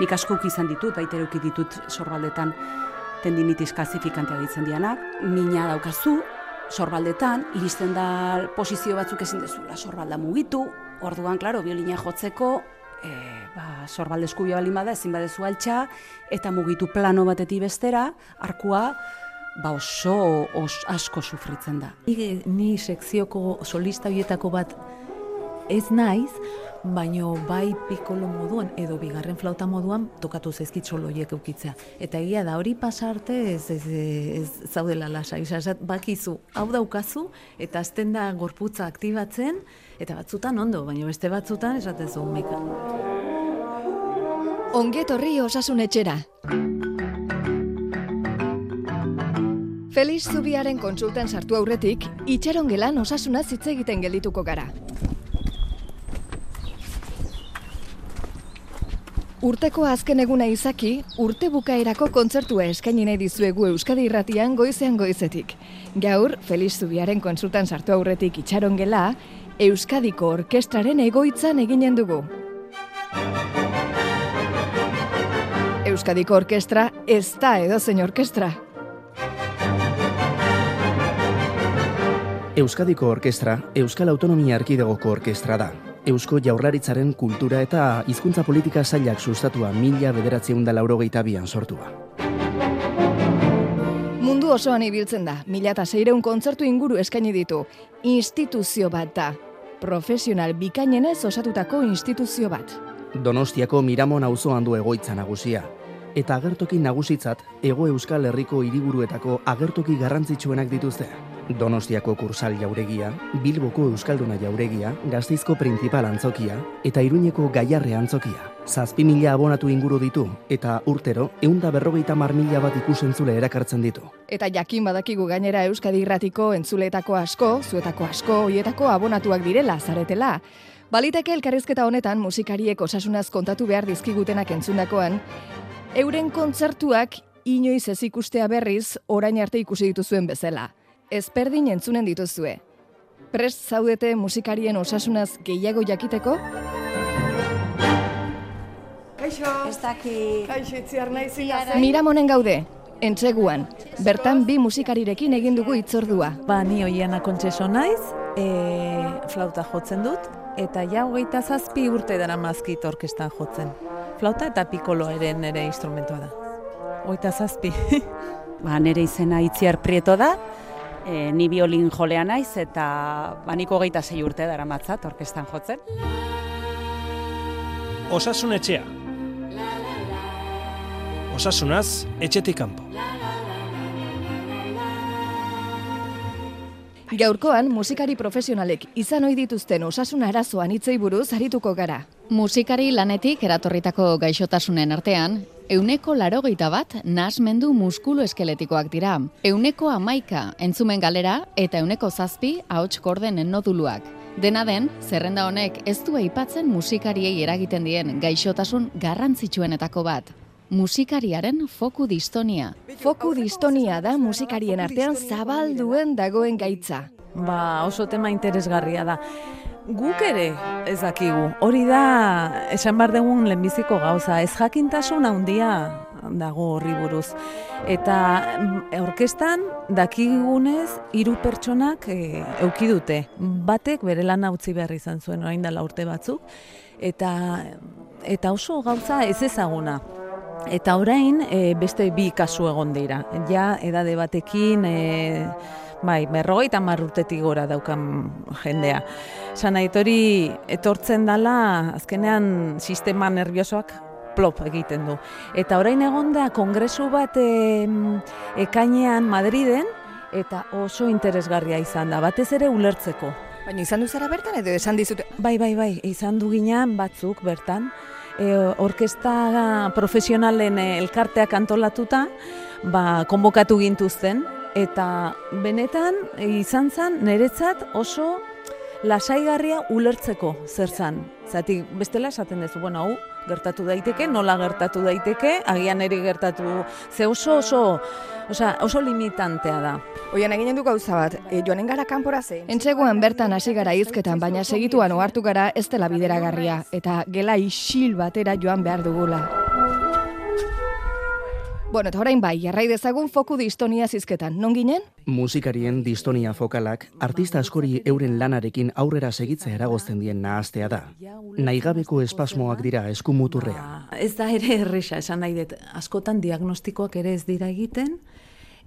Nik askok izan ditut, baita ere ditut sorbaldetan. Tendinitis kalzifikantea ditzen dianak, mina daukazu, sorbaldetan, iristen da posizio batzuk ezin dezula, sorbalda mugitu, orduan, klaro, biolina jotzeko, e, ba, sorbalde eskubia balin bada, ezin badezu altxa, eta mugitu plano batetik bestera, arkua, ba oso os, asko sufritzen da. Ni, ni sekzioko solista bietako bat ez naiz, baino bai pikolo moduan edo bigarren flauta moduan tokatu zaizkit soloiek eukitzea. Eta egia da hori pasarte ez, ez, ez, zaudela lasa, izazat bakizu, hau daukazu, eta azten da gorputza aktibatzen, eta batzutan ondo, baina beste batzutan esatezu meka. Onget horri osasun etxera. Feliz Zubiaren konsultan sartu aurretik, itxaron gelan osasuna hitz egiten geldituko gara. Urteko azken eguna izaki, urte bukaerako kontzertua eskaini nahi dizuegu Euskadi Irratian goizean goizetik. Gaur, Feliz Zubiaren konsultan sartu aurretik itxaron gela, Euskadiko Orkestraren egoitzan eginen dugu. Euskadiko Orkestra ez da edo zein orkestra. Euskadiko Orkestra, Euskal Autonomia Arkidegoko Orkestra da. Eusko Jaurlaritzaren kultura eta hizkuntza politika zailak sustatua mila bederatzeun da laurogeita bian sortua. Mundu osoan ibiltzen da, mila eta seireun kontzertu inguru eskaini ditu. Instituzio bat da. Profesional bikainenez osatutako instituzio bat. Donostiako Miramon auzoan du egoitza nagusia. Eta agertoki nagusitzat, Ego Euskal Herriko hiriburuetako agertoki garrantzitsuenak dituzte. Donostiako kursal jauregia, Bilboko Euskalduna jauregia, Gazteizko Principal antzokia eta Iruñeko Gaiarre antzokia. Zazpi mila abonatu inguru ditu eta urtero eunda berrogeita mar mila bat ikusentzule erakartzen ditu. Eta jakin badakigu gainera Euskadi Irratiko entzuletako asko, zuetako asko, hoietako abonatuak direla, zaretela. Baliteke elkarrizketa honetan musikariek osasunaz kontatu behar dizkigutenak entzundakoan, euren kontzertuak inoiz ez ikustea berriz orain arte ikusi dituzuen bezala ezperdin entzunen dituzue. Prest zaudete musikarien osasunaz gehiago jakiteko? Kaixo! Ez daki... Kaixo, itziar nahi zinazen. Miramonen gaude, entzeguan. Bertan bi musikarirekin egin dugu itzordua. Ba, ni hoiana kontxeso naiz, e, flauta jotzen dut, eta ja hogeita zazpi urte dara mazkit orkestan jotzen. Flauta eta pikolo ere instrumentua da. Hogeita zazpi. ba, nere izena itziar prieto da, e, ni biolin jolea naiz eta baniko geita zei urte dara matzat orkestan jotzen. Osasun etxea. Osasunaz, etxetik kanpo. Gaurkoan, musikari profesionalek izan ohi dituzten osasun arazoan hitzei buruz arituko gara. Musikari lanetik eratorritako gaixotasunen artean, euneko larogeita bat nasmendu muskulu eskeletikoak dira. Euneko amaika entzumen galera eta euneko zazpi ahots korden noduluak. Dena den, zerrenda honek ez du aipatzen musikariei eragiten dien gaixotasun garrantzitsuenetako bat. Musikariaren foku distonia. Foku distonia da musikarien artean zabalduen dagoen gaitza. Ba, oso tema interesgarria da. Guk ere ez dakigu. Hori da, esan bar dugun lehenbiziko gauza, ez jakintasun handia dago horri buruz. Eta mm, orkestan dakigunez hiru pertsonak e, euki dute. Batek bere lan utzi behar izan zuen orain dela urte batzuk eta eta oso gauza ez ezaguna. Eta orain e, beste bi kasu egon dira. Ja edade batekin e, Bai, berrogeita marrutetik gora daukan jendea. Sanaitori etortzen dala, azkenean sistema nerviosoak plop egiten du. Eta orain egon da, kongresu bat e, ekainean Madriden, eta oso interesgarria izan da, batez ere ulertzeko. Baina izan du zara bertan edo esan dizute? Bai, bai, bai, izan du ginean batzuk bertan. E, orkesta profesionalen elkarteak antolatuta, ba, konbokatu gintuzten, eta benetan izan zen niretzat oso lasaigarria ulertzeko zer zan. Zatik bestela esaten duzu, bueno, hau gertatu daiteke, nola gertatu daiteke, agian eri gertatu, ze oso oso, osa, oso limitantea da. Oian eginen du gauza bat, e, joanen gara kanpora ze? Entzeguan bertan hasi gara izketan, baina segituan ohartu gara ez dela bideragarria, eta gela isil batera joan behar dugula. Bueno, eta orain bai, jarrai dezagun foku distonia zizketan. Non ginen? Musikarien distonia fokalak artista askori euren lanarekin aurrera segitzea eragozten dien nahaztea da. Naigabeko espasmoak dira eskumuturrea. Ba, ez da ere erresa, esan nahi dut, askotan diagnostikoak ere ez dira egiten,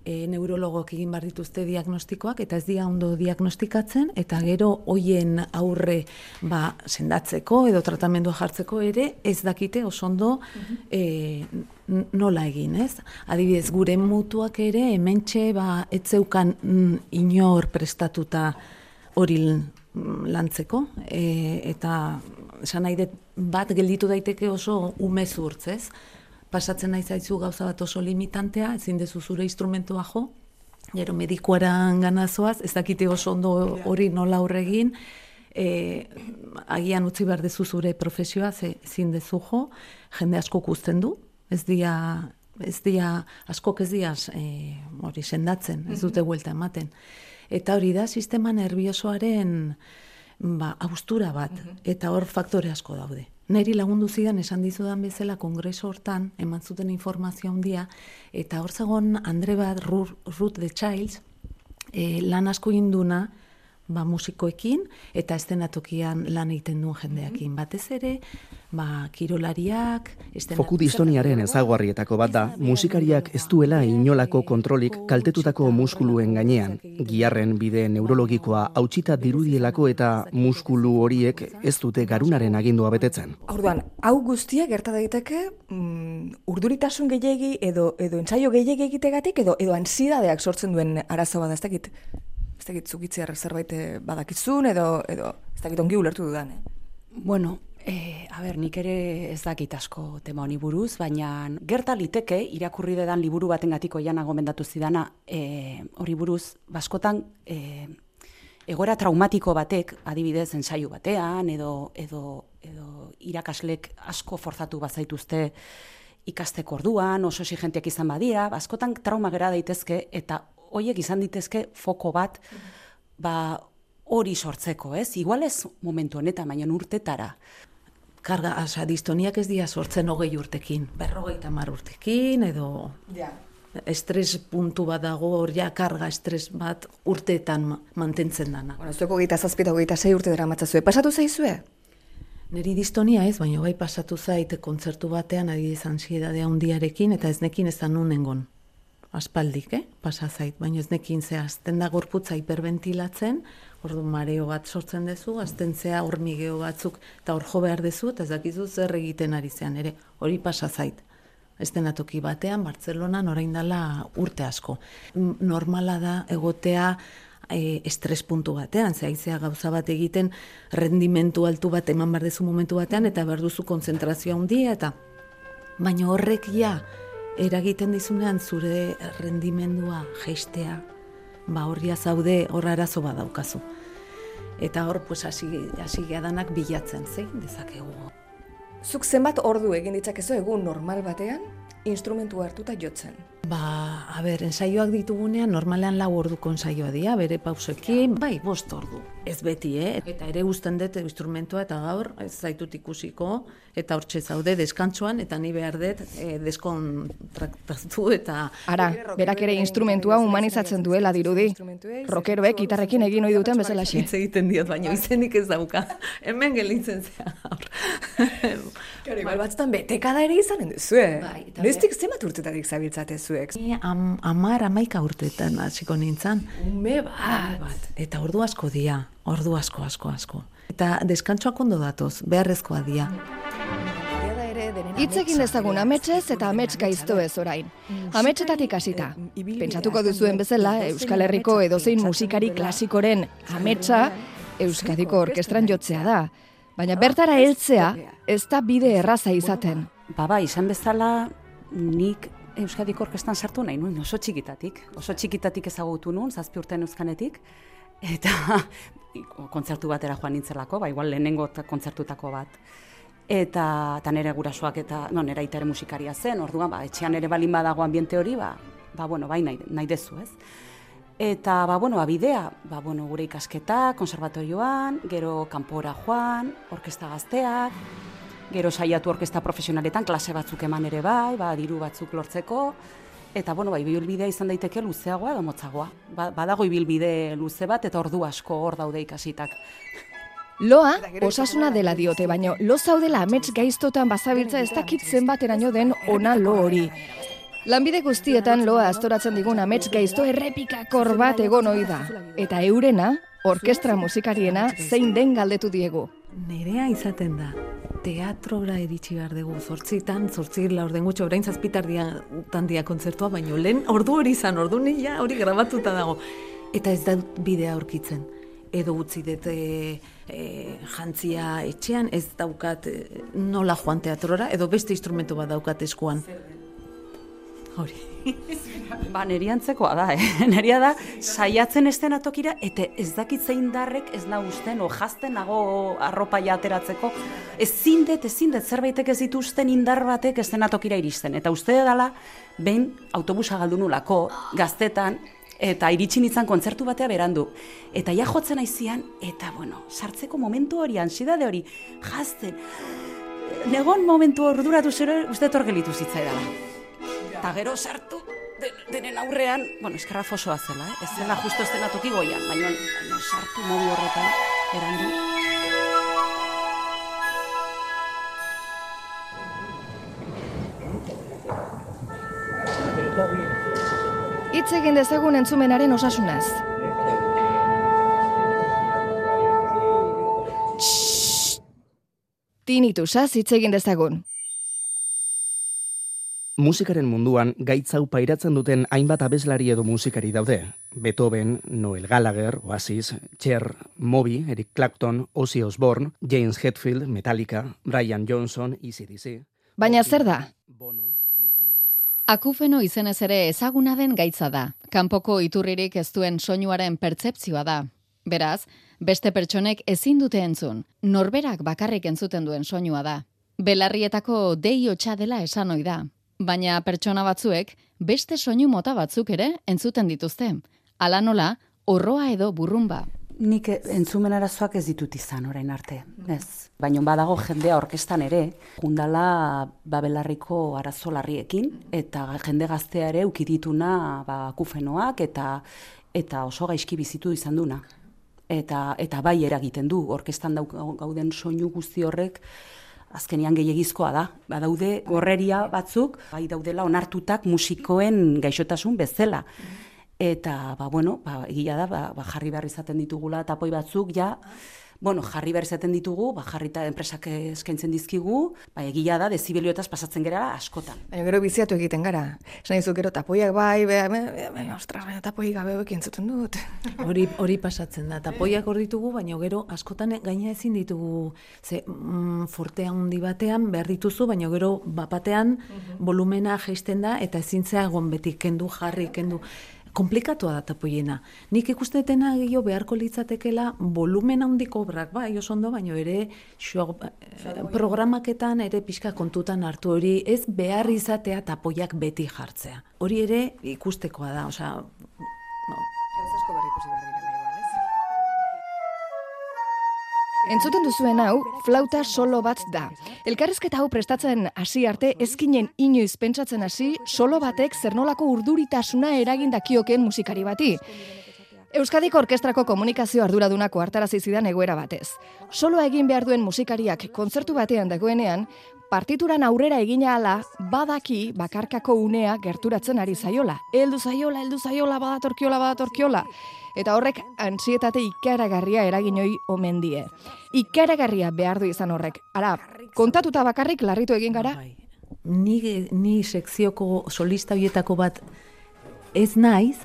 e, neurologok egin bar dituzte diagnostikoak eta ez dira ondo diagnostikatzen eta gero hoien aurre ba, sendatzeko edo tratamendua jartzeko ere ez dakite oso ondo e, nola egin, ez? Adibidez, gure mutuak ere hementxe ba etzeukan mm, inor prestatuta hori lantzeko e, eta esan nahi bat gelditu daiteke oso umezurtz, ez? pasatzen nahi zaizu gauza bat oso limitantea, ezin dezu zure instrumentua jo, gero medikuaran ganazoaz, ez dakite oso ondo hori nola aurregin, e, agian utzi behar dezu zure profesioa, ze ezin dezu jo, jende asko guzten du, ez dia, ez dia, asko ez dia e, hori sendatzen, ez dute buelta ematen. Eta hori da, sistema nerviosoaren ba, austura bat, eta hor faktore asko daude. Neri lagundu zidan esan dizudan bezala kongreso hortan, eman zuten informazio handia, eta hor zagon Andre bat Ruth the Childs, e, lan asko induna, ba, musikoekin eta estenatokian lan egiten duen jendeakin. Mhm. Batez ere, ba, kirolariak... Foku distoniaren ezaguarrietako bat da, musikariak ez duela inolako kontrolik kaltetutako muskuluen gainean. Giarren bide neurologikoa hautsita dirudielako eta muskulu horiek ez dute garunaren agindua betetzen. Orduan, hau guztia gerta daiteke mm, urduritasun gehiegi edo edo entsaio gehiegi egitegatik edo edo ansidadeak sortzen duen arazo bada ez dakit ez dakit zukitziar zerbait eh, badakizun edo, edo ez dakit ongi ulertu dudan. Eh? Bueno, e, a ber, nik ere ez dakit asko tema honi buruz, baina gerta liteke irakurri dedan liburu baten gatiko jana gomendatu zidana e, hori buruz, baskotan e, egora traumatiko batek, adibidez, ensaio batean, edo, edo, edo irakaslek asko forzatu bazaituzte ikasteko orduan, oso exigenteak izan badira, askotan trauma gera daitezke, eta hoiek izan ditezke foko bat ba hori sortzeko, ez? Igual ez momentu honetan, baina urtetara. Karga, asa, distoniak ez dira sortzen hogei urtekin, berrogeita mar urtekin, edo ja. estres puntu bat dago, hor ja, karga estres bat urteetan mantentzen dana. Bueno, zueko gita zazpita hogeita zei urte dara matzazue, pasatu zaizue? Neri distonia ez, baina bai pasatu zaite kontzertu batean adibidez ansiedadea hundiarekin, eta ez nekin ez da nunengon aspaldik, eh? pasa zait, baina ez nekin zehazten da gorputza hiperventilatzen, ordu mareo bat sortzen duzu, aztentzea hormigeo batzuk, eta hor jo behar dezu, eta ez dakizu zer egiten ari zean, ere, hori pasa zait. Ez toki batean, Bartzelonan orain dela urte asko. Normala da egotea e, estres puntu batean, zehaizea gauza bat egiten, rendimentu altu bat eman behar dezu momentu batean, eta behar duzu konzentrazioa handia, eta baina horrek ja, eragiten dizunean zure rendimendua geistea, ba horria zaude horra arazo badaukazu. Eta hor, pues, hasi, hasi danak bilatzen, zein dezakegu. Zuk zenbat ordu egin ditzakezu egun normal batean, instrumentu hartuta jotzen? Ba, a ber, ensaioak ditugunean normalean lau orduko ensaioa dira, bere pausekin, bai, bost ordu. Ez beti, eh? Eta ere guzten dut instrumentua eta gaur ez zaitut ikusiko, eta hortxe zaude deskantsuan, eta ni behar dut e, deskontraktatu eta... Ara, berak ere instrumentua humanizatzen duela dirudi. Rokeroek gitarrekin egin ohi duten bezala Hitz egiten diot, baina izenik ez dauka. Hemen gelitzen zea. Kari, bai, batzutan beteka da ere izanen duzu, eh? Bai, Nestik zemat urtetarik zabiltzate zuek? Ni am, amar amaika urtetan hasiko nintzen. Ume bat. bat. Eta ordu asko dia, ordu asko, asko, asko. Eta deskantsoak ondo datoz, beharrezkoa dia. Hitz egin dezagun ametsez eta amets gaizto ez orain. Ametsetatik hasita. Pentsatuko duzuen bezala, Euskal Herriko edozein musikari klasikoren ametsa Euskadiko orkestran jotzea da. Baina bertara heltzea ez da bide erraza izaten. Baba, izan bezala nik Euskadiko orkestan sartu nahi nuen, oso txikitatik. Oso txikitatik ezagutu nuen, zazpi urtean euskanetik. Eta kontzertu batera joan nintzelako, ba, igual lehenengo kontzertutako bat. Eta, eta nire gurasoak eta no, nire itare musikaria zen, orduan, ba, etxean ere balin badago ambiente hori, ba, ba bueno, bai nahi, nahi dezu, ez? Eta, ba, bueno, abidea, ba, bueno, gure ikasketa, konservatorioan, gero kanpora joan, orkesta gazteak, gero saiatu orkesta profesionaletan, klase batzuk eman ere bai, ba, diru batzuk lortzeko, eta bueno, bai, ibilbidea izan daiteke luzeagoa edo motzagoa. Ba, badago ibilbide luze bat eta ordu asko hor daude ikasitak. Loa, osasuna dela diote, baino, lo zaudela amets gaiztotan bazabiltza ez dakit zenbateraino den ona lo hori. Lanbide guztietan loa astoratzen digun amets gaizto errepikakor bat egon ohi da. Eta eurena, orkestra musikariena zein den galdetu diegu. Nerea izaten da. Teatrora eritsi behar dugu, zortzitan, zortzir la orden gutxo, orain zazpitardia tandia kontzertua, baino lehen ordu hori izan, ordu nila hori grabatuta dago. Eta ez da bidea aurkitzen. Edo utzi dut e, e, jantzia etxean, ez daukat e, nola joan teatrora, edo beste instrumentu bat daukat eskuan. Hori. Ba, neri antzekoa da, eh? Neria da, saiatzen esten atokira, eta ez dakit zein darrek ez na usten, o jazten nago arropa ateratzeko. Ezin dut, ezin dut, zerbaitek ez dituzten indar batek esten atokira iristen. Eta uste dela, behin autobusa galdu nulako, gaztetan, eta iritsi nintzen kontzertu batea berandu. Eta ja jotzen aizian, eta bueno, sartzeko momentu hori, ansidade hori, jazten. Negon momentu orduratu zero, uste torgelitu zitzaidala. Eta gero sartu, denen aurrean, bueno, eskerra fosoa zela, eh? ez zela justo ez dena toki goian, baina, baina sartu modu horretan, erandu. Hitz egin dezagun entzumenaren osasunaz. Tinitusaz hitz egin dezagun. Musikaren munduan gaitzau pairatzen duten hainbat abeslari edo musikari daude. Beethoven, Noel Gallagher, Oasis, Cher, Moby, Eric Clapton, Ozzy Osbourne, James Hetfield, Metallica, Brian Johnson, ECDC. Baina zer da? Bono, YouTube. Akufeno izenez ere ezaguna den gaitza da. Kanpoko iturririk ez duen soinuaren pertzepzioa da. Beraz, beste pertsonek ezin dute entzun. Norberak bakarrik entzuten duen soinua da. Belarrietako dei hotsa dela esan ohi da. Baina pertsona batzuek beste soinu mota batzuk ere entzuten dituzte. Hala nola, orroa edo burrumba. Nik entzumen arazoak ez ditut izan orain arte, ez. Baina badago jendea orkestan ere, jundala babelarriko arazo larriekin, eta jende gaztea ere ukidituna ba, kufenoak eta eta oso gaizki bizitu izan duna. Eta, eta bai eragiten du, orkestan gauden soinu guzti horrek, azkenian gehiagizkoa da. Badaude gorreria batzuk, bai daudela onartutak musikoen gaixotasun bezala. Eta, ba, bueno, ba, egia da, ba, ba, jarri behar izaten ditugula tapoi batzuk, ja, bueno, jarri behar izaten ditugu, ba, jarrita enpresak eskaintzen dizkigu, ba, egia da, dezibelioetaz pasatzen gara askotan. Baina gero biziatu egiten gara. Esan dizu gero tapoiak bai, be, be, be, ostras, baina tapoi gabe hauek entzuten dut. Hori hori pasatzen da. Tapoiak hor ditugu, baina gero askotan gaina ezin ditugu ze mm, forte handi batean behar dituzu, baina gero bapatean volumena jaisten da eta ezintzea egon beti kendu jarri kendu komplikatua da tapoiena. Nik ikustetena gehiago beharko litzatekela volumen handiko obrak, bai, oso ondo, baino ere xo, programaketan ere pixka kontutan hartu hori ez behar izatea tapoiak beti jartzea. Hori ere ikustekoa da, osea, Entzuten duzuen hau, flauta solo bat da. Elkarrezketa hau prestatzen hasi arte ezkinen inoiz pentsatzen hasi solo batek zernolako urduritasuna eragin dakioken musikari bati. Euskadiko Orkestrako komunikazio arduradunako hartarazi zidan egoera batez. Soloa egin behar duen musikariak kontzertu batean dagoenean, partituran aurrera egina ala badaki bakarkako unea gerturatzen ari zaiola. Heldu zaiola, heldu zaiola, badatorkiola, badatorkiola. Eta horrek antsietate ikaragarria eragin hoi omen die. Ikaragarria behar du izan horrek. Ara, kontatuta bakarrik larritu egin gara? Bai. Ni, ni sekzioko solista hoietako bat ez naiz,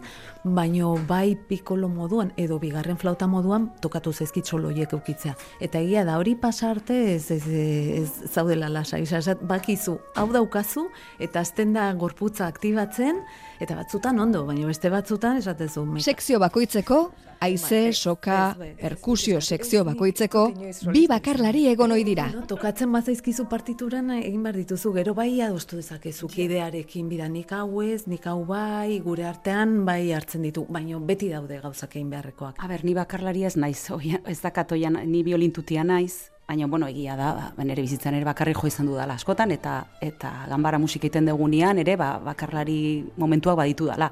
baino bai pikolo moduan edo bigarren flauta moduan tokatu zaizkit soloiek eukitzea. Eta egia da hori pasarte ez, ez, ez zaudela lasai. Esat, bakizu, hau daukazu eta azten da gorputza aktibatzen eta batzutan ondo, baina beste batzutan esatezu. meka- Sekzio bakoitzeko, aize, soka, perkusio sekzio bakoitzeko, bi bakarlari egon ohi dira. No, tokatzen bazaizkizu partituran egin behar dituzu, gero bai adostu dezakezu kidearekin bida nik hau ez, nik hau bai, gure artean bai hartzen ditu, baina beti daude gauzak egin beharrekoak. A ber, ni bakarlaria ez naiz, oia, ez dakat oian, ni biolintutia naiz, baina, bueno, egia da, ba, nire bizitzan ere bakarri jo izan dudala askotan, eta eta ganbara musika egiten degunean ere, ba, bakarlari momentuak baditu dala.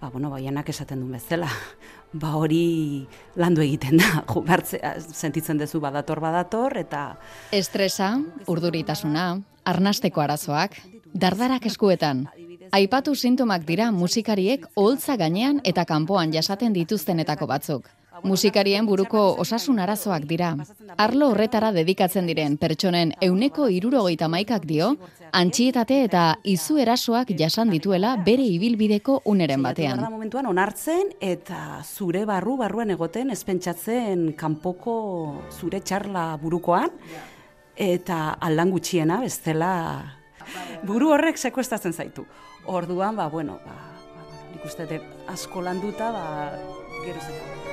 Ba, bueno, baianak esaten duen bezala, ba hori landu egiten da, jo, bertzea, sentitzen duzu badator badator, eta... Estresa, urduritasuna, arnasteko arazoak, dardarak eskuetan, Aipatu sintomak dira musikariek oholtza gainean eta kanpoan jasaten dituztenetako batzuk. Musikarien buruko osasun arazoak dira. Arlo horretara dedikatzen diren pertsonen euneko irurogeita maikak dio, antxietate eta izu erasoak jasan dituela bere ibilbideko uneren batean. momentuan onartzen eta zure barru barruan egoten ezpentsatzen kanpoko zure txarla burukoan eta aldan gutxiena bestela buru horrek sekuestatzen zaitu. Orduan, ba, bueno, ba, ba, nik uste dut asko landuta, ba, gero zeta.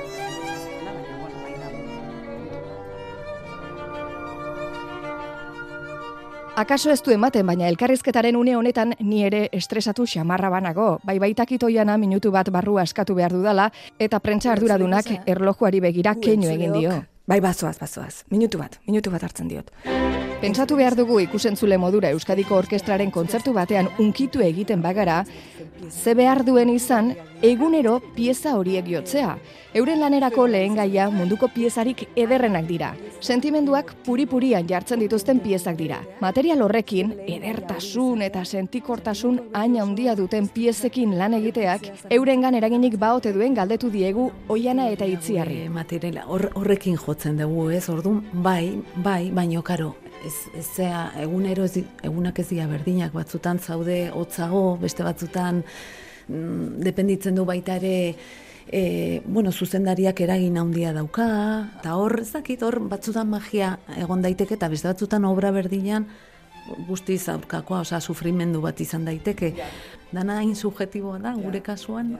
Akaso ez du ematen, baina elkarrizketaren une honetan ni ere estresatu xamarra banago. Bai baitakito jana minutu bat barru askatu behar dudala, eta prentsa arduradunak erlojuari begira keinu egin dio. Bai bazoaz, bazoaz. Minutu bat, minutu bat hartzen diot. Pentsatu behar dugu ikusentzule modura Euskadiko Orkestraren kontzertu batean unkitu egiten bagara, ze behar duen izan egunero pieza horiek jotzea. Euren lanerako lehen gaia munduko piezarik ederrenak dira. Sentimenduak puri-purian jartzen dituzten piezak dira. Material horrekin, edertasun eta sentikortasun hain handia duten piezekin lan egiteak, eurengan eraginik baote duen galdetu diegu oiana eta itziarri. Materiala horrekin jotzen dugu, ez? Ordun bai, bai, baino karo, ez, ez zea, egunero ez, egunak ez dira berdinak, batzutan zaude hotzago, beste batzutan mm, dependitzen du baita ere e, bueno, zuzendariak eragin handia dauka, eta hor, ez dakit, hor batzutan magia egon daiteke, eta beste batzutan obra berdinan, guztiz aurkakoa, osea, sufrimendu bat izan daiteke. Dana hain subjetiboa da, gure kasuan,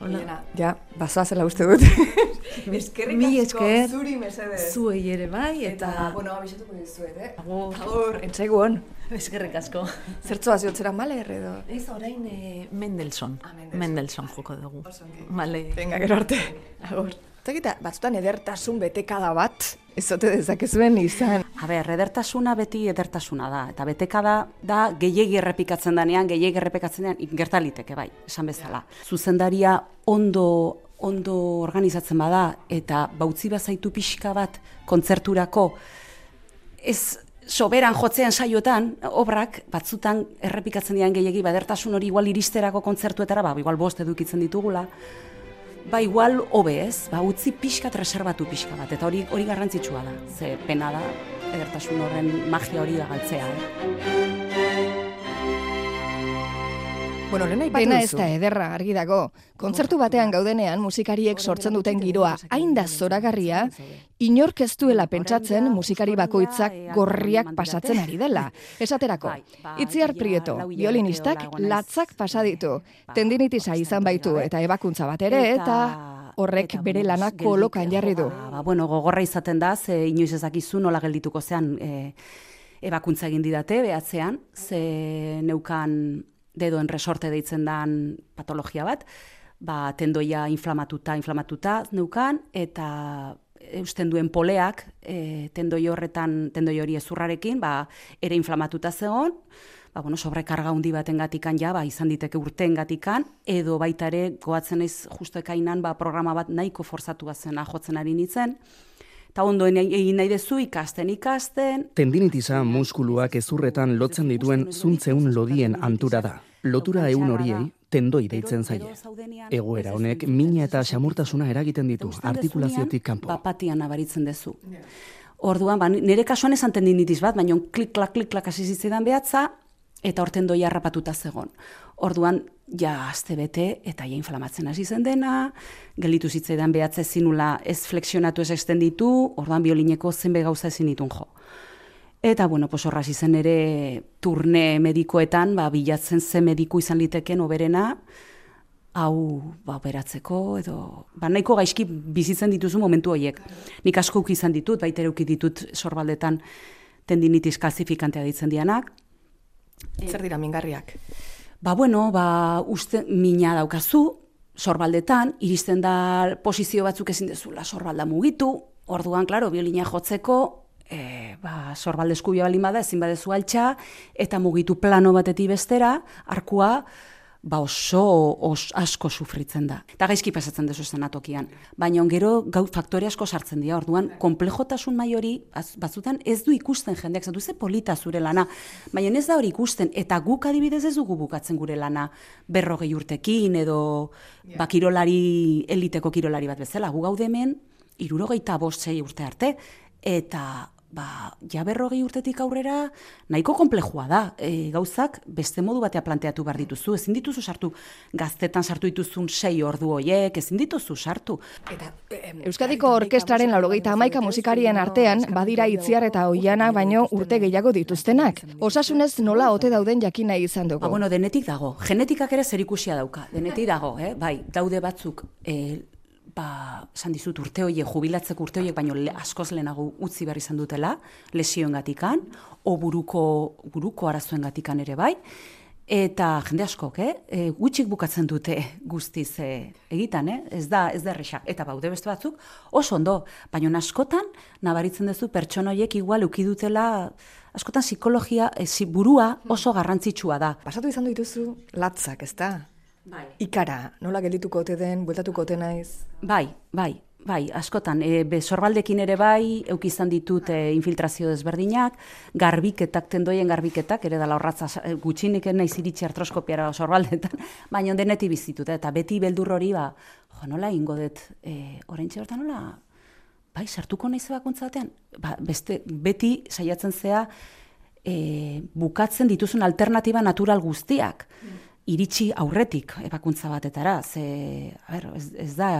Hola. Ja, basoa zela uste dut. Eskerrik asko, zuri mesedez. Zuei ere bai, eta... eta bueno, abixatuko dizuet, eh? Agur. Agur, entzaigu hon. Eskerrik asko. Zertzoa ziotzera male erredo? Ez orain eh, Mendelssohn. Ah, Mendelssohn. Mendelssohn joko dugu. Male. Venga, gero arte. Agur. Eta batzutan edertasun betekada bat, ez zote dezakezuen izan. A ber, edertasuna beti edertasuna da. Eta betekada da gehiegi errepikatzen danean, gehiegi errepikatzen danean, gertaliteke bai, esan bezala. Zuzendaria ondo ondo organizatzen bada eta bautzi bazaitu pixka bat kontzerturako ez soberan jotzean saiotan, obrak batzutan errepikatzen dian gehiegi, badertasun hori igual iristerako kontzertuetara, ba, igual bost edukitzen ditugula, ba igual hobe ez, ba utzi pixka reserbatu pixka bat, eta hori hori garrantzitsua da, ze pena da, edertasun horren magia hori da galtzea. Eh? Bueno, lehen Dena ez da ederra, argi dago. Kontzertu batean gaudenean musikariek sortzen duten giroa hain da zoragarria, inork ez duela pentsatzen musikari bakoitzak gorriak pasatzen ari dela. Esaterako, Itziar Prieto, violinistak latzak pasaditu, tendinitisa izan baitu eta ebakuntza bat ere, eta horrek bere lanak kolokan jarri du. Ba, bueno, gogorra izaten da, ze inoiz ezakizu nola geldituko zean e, ebakuntza egin didate, behatzean, ze neukan dedoen resorte deitzen dan patologia bat, ba, tendoia inflamatuta, inflamatuta neukan, eta eusten duen poleak, e, tendoi horretan, tendoi hori ezurrarekin, ba, ere inflamatuta zegoen, ba, bueno, sobrekarga hundi baten gatikan ja, ba, izan diteke urten gatikan, edo baita ere, goatzen ez justo ba, programa bat nahiko forzatu zena jotzen ari nintzen, eta ondoen egin nahi dezu ikasten ikasten. Tendinitiza muskuluak ezurretan lotzen dituen zuntzeun lodien antura da. Lotura eun horiei tendoi deitzen zaie. Egoera honek mina eta xamurtasuna eragiten ditu artikulaziotik kanpo. Bapatian nabaritzen dezu. Orduan, ba, nire kasuan esan tendinitis bat, baina klik-klak, klik-klak hasi zitzaidan behatza, eta horten doi harrapatuta zegon. Orduan, ja, azte bete, eta ja inflamatzen hasi zen dena, gelitu zitzaidan behatze zinula ez flexionatu ez extenditu, orduan biolineko zenbe gauza ezin ditun jo. Eta, bueno, pues horraz izan ere turne medikoetan, ba, bilatzen zen mediku izan liteken oberena, hau ba, operatzeko, edo, ba, nahiko gaizki bizitzen dituzu momentu horiek. Nik asko izan ditut, baita ere ditut sorbaldetan tendinitis kalzifikantea ditzen dianak. Zer dira mingarriak? Ba, bueno, ba, uste mina daukazu, sorbaldetan, iristen da posizio batzuk ezin dezula sorbalda mugitu, orduan, klaro, biolina jotzeko, e, ba, sorbalde eskubia balin bada, ezin badezu altxa, eta mugitu plano batetik bestera, arkua, ba oso os, asko sufritzen da. Eta gaizki pasatzen dezu atokian. Baina gero gau faktore asko sartzen dira. Orduan, komplejotasun mai hori batzutan ez du ikusten jendeak, zatu ze polita zure lana. Baina ez da hori ikusten, eta guk adibidez ez dugu bukatzen gure lana berrogei urtekin, edo yeah. ba, kirolari, eliteko kirolari bat bezala. Gu gaude hemen, irurogeita bostzei urte arte, eta ba, ja berrogei urtetik aurrera nahiko komplejua da. E, gauzak beste modu batea planteatu behar dituzu. Ezin dituzu sartu gaztetan sartu dituzun sei ordu hoiek, ezin dituzu sartu. Eta, Euskadiko Orkestraren laurogeita amaika musikarien artean, badira itziar eta oiana baino urte gehiago dituztenak. Osasunez nola ote dauden jakina izan dugu. Ba, bueno, denetik dago. Genetikak ere zerikusia dauka. Denetik dago, eh? bai, daude batzuk e, ba, esan dizut urte hoiek, jubilatzeko urte hoiek, baino le, askoz lehenago utzi behar izan dutela, lesioen gatikan, o buruko, buruko arazoen gatikan ere bai, eta jende askok, eh? E, gutxik bukatzen dute guztiz e, egitan, eh? ez da ez da errexak, eta baude beste batzuk, oso ondo, baino askotan, nabaritzen duzu pertsona horiek igual ukidutela, askotan psikologia, e, burua oso garrantzitsua da. Pasatu izan dituzu latzak, ez da? Bai. Ikara, nola geldituko ote den, bueltatuko ote naiz? Bai, bai, bai, askotan, e, be, sorbaldekin ere bai, euk izan ditut e, infiltrazio desberdinak, garbiketak, tendoien garbiketak, ere dala horratza e, gutxinik naiz iritsi artroskopiara sorbaldetan, baina deneti bizitut, eta beti beldur hori, ba, jo, nola ingo dut, e, orain nola, bai, sartuko naiz bakuntza batean, ba, beste, beti saiatzen zea, e, bukatzen dituzun alternatiba natural guztiak. Mm iritsi aurretik ebakuntza batetara, ze, a ber, ez, ez da,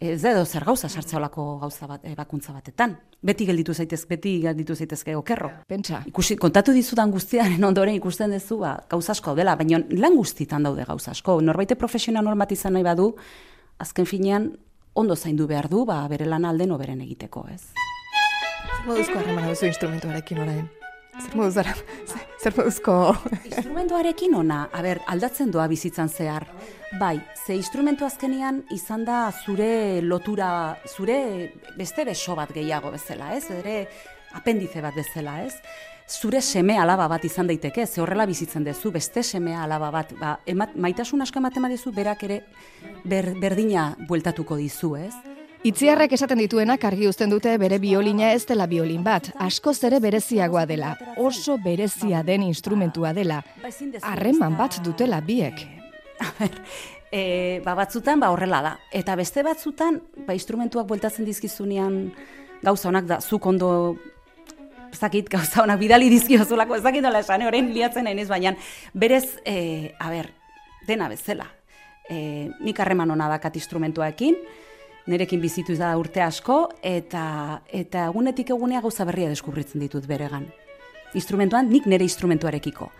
ez da edo zer gauza sartza olako gauza bat, ebakuntza batetan. Beti gelditu zaitez, beti gelditu zaitezke okerro. Pentsa. Ikusi, kontatu dizudan guztiaren ondoren ikusten dezu, ba, gauza asko dela, baina lan guztitan daude gauza asko. Norbaite profesional normatizan nahi badu, azken finean, ondo zaindu behar du, ba, bere lan alden oberen egiteko, ez? Zer moduzko harremana duzu instrumentuarekin orain? Zer moduzara? Zer moduzko... Instrumentuarekin ona, ber, aldatzen doa bizitzan zehar. Bai, ze instrumentu azkenian izan da zure lotura, zure beste beso bat gehiago bezala, ez? Ere apendize bat bezala, ez? Zure seme alaba bat izan daiteke, ze horrela bizitzen dezu, beste seme alaba bat, ba, emat, maitasun asko ematen badezu, berak ere ber, berdina bueltatuko dizu, ez? Itziarrek esaten dituenak argi uzten dute bere biolina ez dela biolin bat, asko zere bereziagoa dela, oso berezia den instrumentua dela, harreman bat dutela biek. E, ba batzutan ba horrela da, eta beste batzutan ba instrumentuak bueltatzen dizkizunean gauza honak da, zuk ondo zakit gauza honak bidali dizkiozulako, ez dakit nola esan, orain liatzen ez baina berez, e, a ber, dena bezala. E, nik harreman hona dakat instrumentuaekin, nerekin bizitu da urte asko, eta eta egunetik egunea gauza berria deskubritzen ditut beregan. Instrumentuan, nik nire instrumentuarekiko.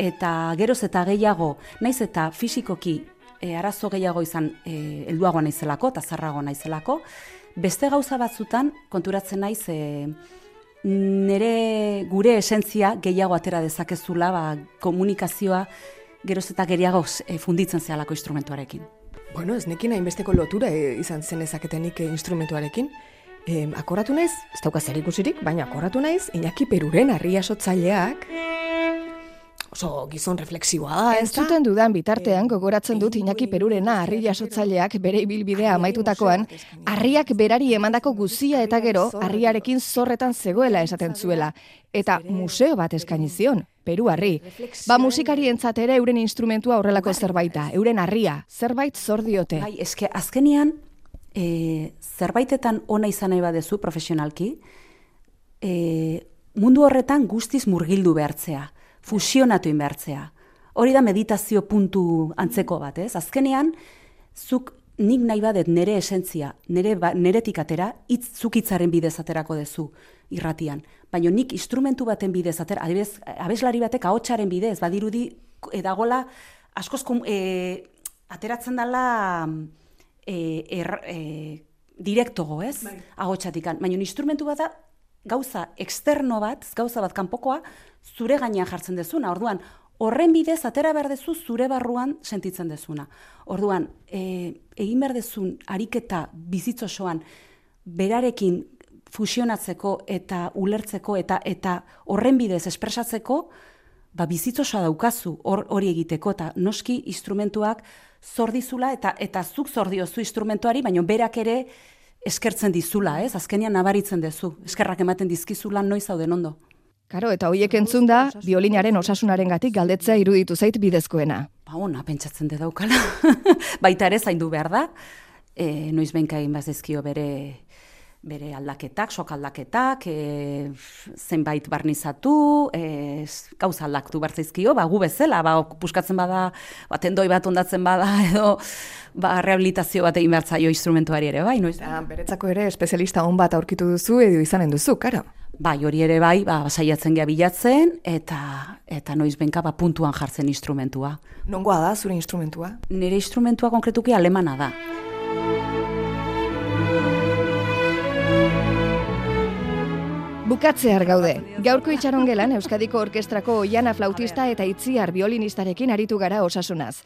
Eta geroz eta gehiago, naiz eta fisikoki e, arazo gehiago izan e, helduago naizelako, eta zarrago naizelako, beste gauza batzutan konturatzen naiz e, nire gure esentzia gehiago atera dezakezula ba, komunikazioa geroz eta gehiago e, funditzen zehalako instrumentuarekin. Bueno, ez nekin hainbesteko lotura e, izan zen ezaketenik e, instrumentuarekin. E, akoratu naiz, ez dauka zer ikusirik, baina akoratu naiz, Iñaki Peruren harria sotzaileak oso gizon refleksiboa da, ez zuten dudan bitartean gogoratzen dut Iñaki Perurena harri jasotzaileak bere ibilbidea amaitutakoan, harriak berari emandako guzia eta gero harriarekin zorretan zegoela esaten zuela. Eta museo bat eskaini zion. Peru harri. Ba musikari ere euren instrumentua horrelako zerbaita, euren harria, zerbait zor diote. Bai, eske azkenian e, zerbaitetan ona izan nahi badezu profesionalki, e, mundu horretan guztiz murgildu behartzea fusionatu inbertzea. Hori da meditazio puntu antzeko bat, ez? Azkenean, zuk nik nahi badet nere esentzia, nere, ba, neretik atera, itz, zuk itzaren bidez aterako dezu irratian. Baina nik instrumentu baten bidez atera, adibidez, abeslari batek ahotsaren bidez, badirudi edagola, askoz e, ateratzen dela e, er, e, direktogo, ez? Bai. Ahotsatikan. Baina instrumentu bat da, gauza externo bat, gauza bat kanpokoa, zure gainean jartzen dezuna. Orduan, horren bidez atera behar dezu zure barruan sentitzen dezuna. Orduan, e, egin behar dezun ariketa bizitzosoan berarekin fusionatzeko eta ulertzeko eta eta horren bidez espresatzeko, ba bizitzosa daukazu hori egiteko eta noski instrumentuak zordizula eta eta zuk zordiozu instrumentuari, baina berak ere eskertzen dizula, ez? Azkenean nabaritzen dezu. Eskerrak ematen dizkizula noiz zauden ondo. Karo, eta hoiek entzun da, biolinaren osasunaren gatik galdetzea iruditu zait bidezkoena. Ba, ona, pentsatzen de daukala. Baita ere zaindu behar da. E, noiz benka egin bazizkio bere bere aldaketak, sok aldaketak, e, zenbait barnizatu, e, gauza aldaktu bartzaizkio, ba, gu bezala, ba, puskatzen bada, ba, tendoi bat ondatzen bada, edo ba, rehabilitazio bat egin behar zaio instrumentuari ere, bai, noiz? Ja, beretzako ere, espezialista hon bat aurkitu duzu, edo izanen duzu, karo? Bai, hori ere bai, ba, saiatzen gea bilatzen, eta, eta noiz benka, ba, puntuan jartzen instrumentua. Nongoa da, zure instrumentua? Nire instrumentua konkretuki alemana da. Bukatzear gaude. Gaurko itxaron gelan Euskadiko Orkestrako oiana flautista eta itziar biolinistarekin aritu gara osasunaz.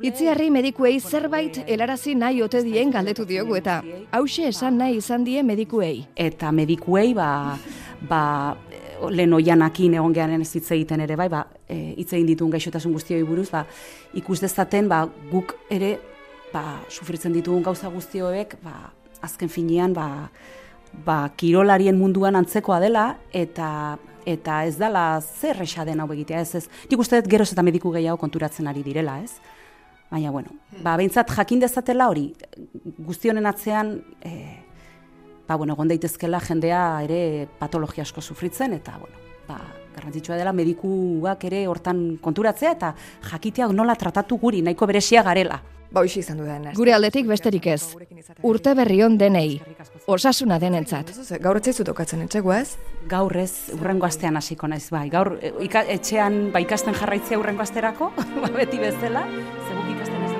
Itziarri medikuei zerbait helarazi nahi ote dien galdetu diogu eta hause esan nahi izan die medikuei. Eta medikuei ba, ba lehen oianakin egon gehan ez hitz egiten ere bai, ba, e, hitz egin ditun gaixotasun guztioi buruz, ba, ikus dezaten ba, guk ere ba, sufritzen ditugun gauza guztioek, ba, azken finean, ba, ba, kirolarien munduan antzekoa dela eta eta ez dela zer esa den hau egitea, ez ez. Nik uste dut geroz eta mediku gehiago konturatzen ari direla, ez? Baina, bueno, ba, behintzat jakin dezatela hori, guztionen atzean, e, ba, bueno, egon daitezkela jendea ere patologia asko sufritzen, eta, bueno, ba, garrantzitsua dela medikuak ere hortan konturatzea, eta jakitea nola tratatu guri, nahiko beresia garela. Ba, izan du Gure aldetik besterik ez. Urte berri on denei. Osasuna denentzat. Gaur etzaizu tokatzen etxego ez? Gaur ez, urrengo astean hasiko naiz bai. Gaur e, etxean ba ikasten jarraitzea urrengo asterako, ba beti bezala, zeguk ikasten ez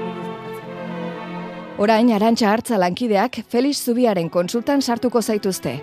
Orain arantxa hartza lankideak Felix Zubiaren konsultan sartuko zaituzte.